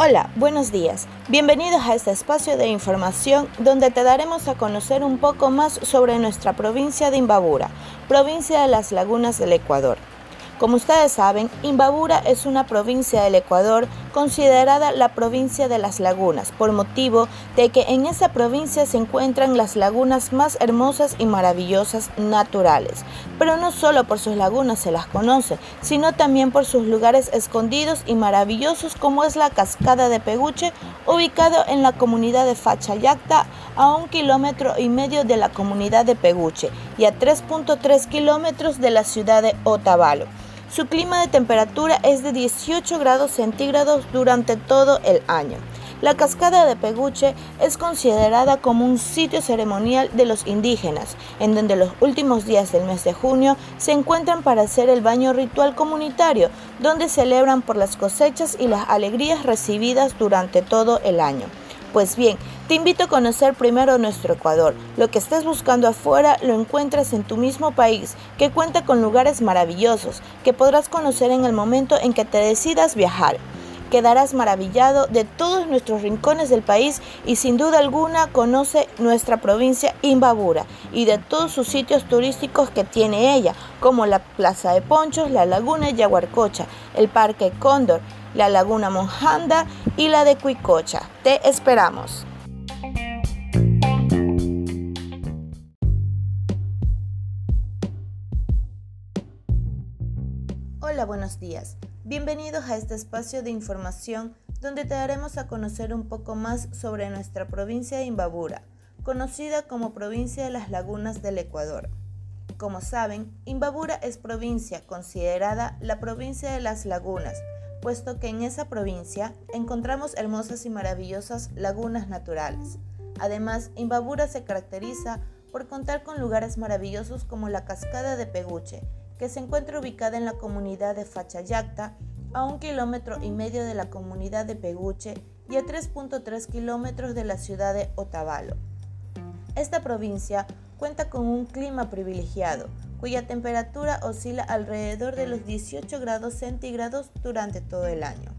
Hola, buenos días. Bienvenidos a este espacio de información donde te daremos a conocer un poco más sobre nuestra provincia de Imbabura, provincia de las lagunas del Ecuador. Como ustedes saben, Imbabura es una provincia del Ecuador considerada la provincia de las lagunas, por motivo de que en esa provincia se encuentran las lagunas más hermosas y maravillosas naturales. Pero no solo por sus lagunas se las conoce, sino también por sus lugares escondidos y maravillosos como es la cascada de Peguche, ubicado en la comunidad de Fachayacta, a un kilómetro y medio de la comunidad de Peguche y a 3.3 kilómetros de la ciudad de Otavalo. Su clima de temperatura es de 18 grados centígrados durante todo el año. La cascada de Peguche es considerada como un sitio ceremonial de los indígenas, en donde los últimos días del mes de junio se encuentran para hacer el baño ritual comunitario, donde celebran por las cosechas y las alegrías recibidas durante todo el año. Pues bien, te invito a conocer primero nuestro Ecuador. Lo que estés buscando afuera lo encuentras en tu mismo país, que cuenta con lugares maravillosos que podrás conocer en el momento en que te decidas viajar. Quedarás maravillado de todos nuestros rincones del país y sin duda alguna conoce nuestra provincia Imbabura y de todos sus sitios turísticos que tiene ella, como la Plaza de Ponchos, la Laguna Yaguarcocha, el Parque Cóndor, la Laguna Monjanda y la de Cuicocha. Te esperamos. Hola, buenos días. Bienvenidos a este espacio de información donde te daremos a conocer un poco más sobre nuestra provincia de Imbabura, conocida como provincia de las lagunas del Ecuador. Como saben, Imbabura es provincia considerada la provincia de las lagunas, puesto que en esa provincia encontramos hermosas y maravillosas lagunas naturales. Además, Imbabura se caracteriza por contar con lugares maravillosos como la Cascada de Peguche, que se encuentra ubicada en la comunidad de Fachayacta, a un kilómetro y medio de la comunidad de Peguche y a 3.3 kilómetros de la ciudad de Otavalo. Esta provincia cuenta con un clima privilegiado, cuya temperatura oscila alrededor de los 18 grados centígrados durante todo el año.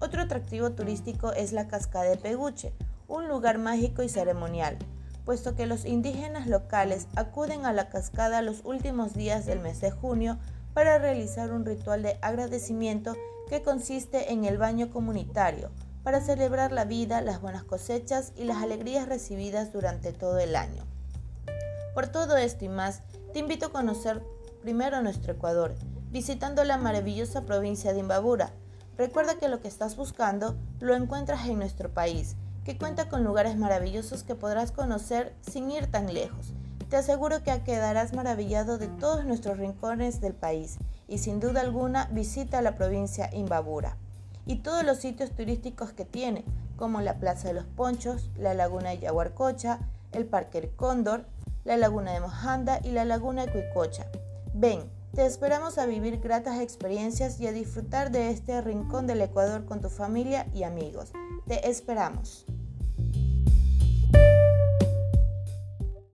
Otro atractivo turístico es la Cascada de Peguche, un lugar mágico y ceremonial, puesto que los indígenas locales acuden a la cascada los últimos días del mes de junio para realizar un ritual de agradecimiento que consiste en el baño comunitario, para celebrar la vida, las buenas cosechas y las alegrías recibidas durante todo el año. Por todo esto y más, te invito a conocer primero nuestro Ecuador, visitando la maravillosa provincia de Imbabura. Recuerda que lo que estás buscando lo encuentras en nuestro país que cuenta con lugares maravillosos que podrás conocer sin ir tan lejos. Te aseguro que quedarás maravillado de todos nuestros rincones del país y sin duda alguna visita la provincia Imbabura y todos los sitios turísticos que tiene, como la Plaza de los Ponchos, la Laguna de Yaguarcocha, el Parque El Cóndor, la Laguna de Mojanda y la Laguna de Cuicocha. Ven, te esperamos a vivir gratas experiencias y a disfrutar de este rincón del Ecuador con tu familia y amigos. Te esperamos.